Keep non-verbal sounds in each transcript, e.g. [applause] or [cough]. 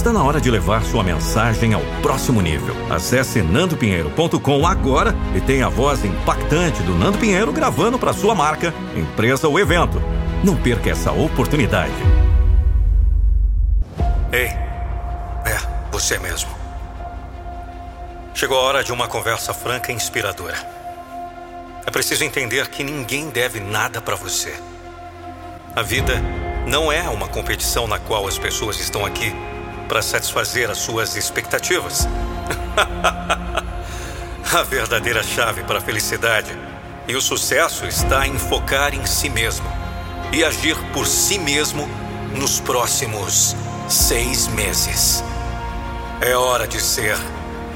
Está na hora de levar sua mensagem ao próximo nível. Acesse nandopinheiro.com agora e tenha a voz impactante do Nando Pinheiro gravando para sua marca, empresa ou evento. Não perca essa oportunidade. Ei, é, você mesmo. Chegou a hora de uma conversa franca e inspiradora. É preciso entender que ninguém deve nada para você. A vida não é uma competição na qual as pessoas estão aqui para satisfazer as suas expectativas. [laughs] a verdadeira chave para a felicidade e o sucesso está em focar em si mesmo e agir por si mesmo nos próximos seis meses. É hora de ser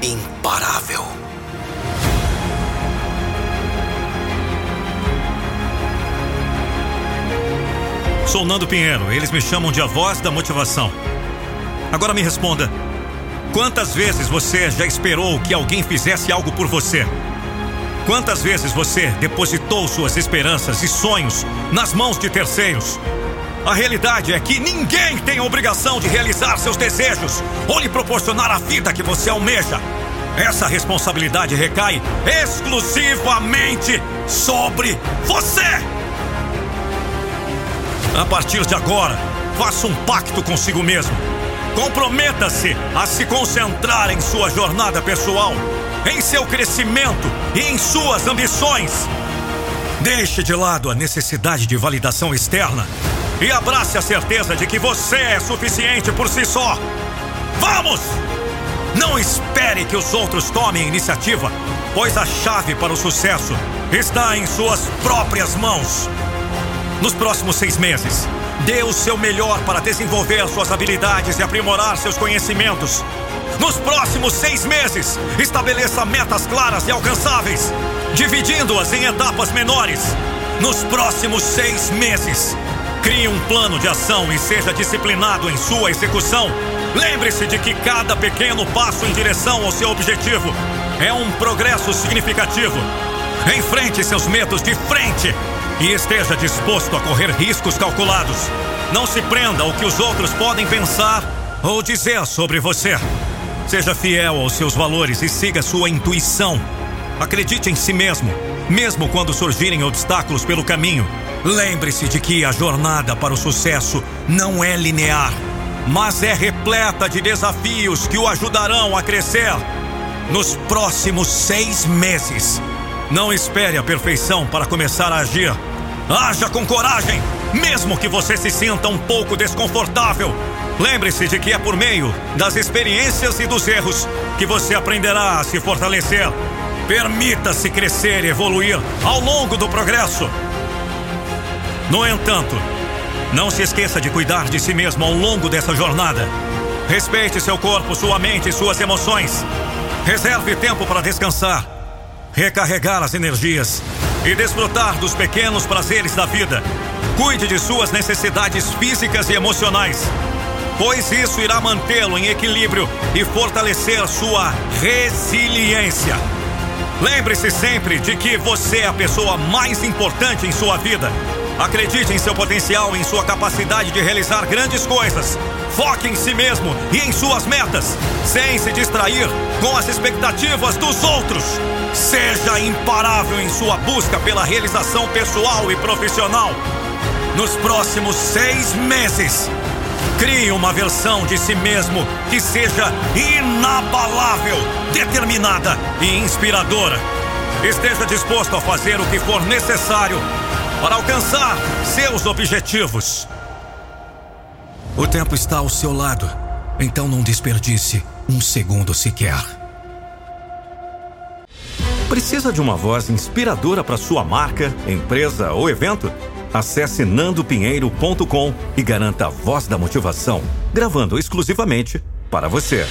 imparável. Sou Nando Pinheiro, eles me chamam de a voz da motivação. Agora me responda: quantas vezes você já esperou que alguém fizesse algo por você? Quantas vezes você depositou suas esperanças e sonhos nas mãos de terceiros? A realidade é que ninguém tem a obrigação de realizar seus desejos ou lhe proporcionar a vida que você almeja. Essa responsabilidade recai exclusivamente sobre você. A partir de agora, faça um pacto consigo mesmo. Comprometa-se a se concentrar em sua jornada pessoal, em seu crescimento e em suas ambições. Deixe de lado a necessidade de validação externa e abrace a certeza de que você é suficiente por si só. Vamos! Não espere que os outros tomem iniciativa, pois a chave para o sucesso está em suas próprias mãos. Nos próximos seis meses, dê o seu melhor para desenvolver suas habilidades e aprimorar seus conhecimentos. Nos próximos seis meses, estabeleça metas claras e alcançáveis, dividindo-as em etapas menores. Nos próximos seis meses, Crie um plano de ação e seja disciplinado em sua execução. Lembre-se de que cada pequeno passo em direção ao seu objetivo é um progresso significativo. Enfrente seus medos de frente e esteja disposto a correr riscos calculados. Não se prenda ao que os outros podem pensar ou dizer sobre você. Seja fiel aos seus valores e siga sua intuição. Acredite em si mesmo, mesmo quando surgirem obstáculos pelo caminho. Lembre-se de que a jornada para o sucesso não é linear, mas é repleta de desafios que o ajudarão a crescer nos próximos seis meses. Não espere a perfeição para começar a agir. Haja com coragem, mesmo que você se sinta um pouco desconfortável. Lembre-se de que é por meio das experiências e dos erros que você aprenderá a se fortalecer. Permita-se crescer e evoluir ao longo do progresso. No entanto, não se esqueça de cuidar de si mesmo ao longo dessa jornada. Respeite seu corpo, sua mente e suas emoções. Reserve tempo para descansar, recarregar as energias e desfrutar dos pequenos prazeres da vida. Cuide de suas necessidades físicas e emocionais, pois isso irá mantê-lo em equilíbrio e fortalecer sua resiliência. Lembre-se sempre de que você é a pessoa mais importante em sua vida. Acredite em seu potencial em sua capacidade de realizar grandes coisas. Foque em si mesmo e em suas metas, sem se distrair com as expectativas dos outros. Seja imparável em sua busca pela realização pessoal e profissional. Nos próximos seis meses, crie uma versão de si mesmo que seja inabalável, determinada e inspiradora. Esteja disposto a fazer o que for necessário para alcançar seus objetivos. O tempo está ao seu lado, então não desperdice um segundo sequer. Precisa de uma voz inspiradora para sua marca, empresa ou evento? Acesse nandopinheiro.com e garanta a voz da motivação, gravando exclusivamente para você.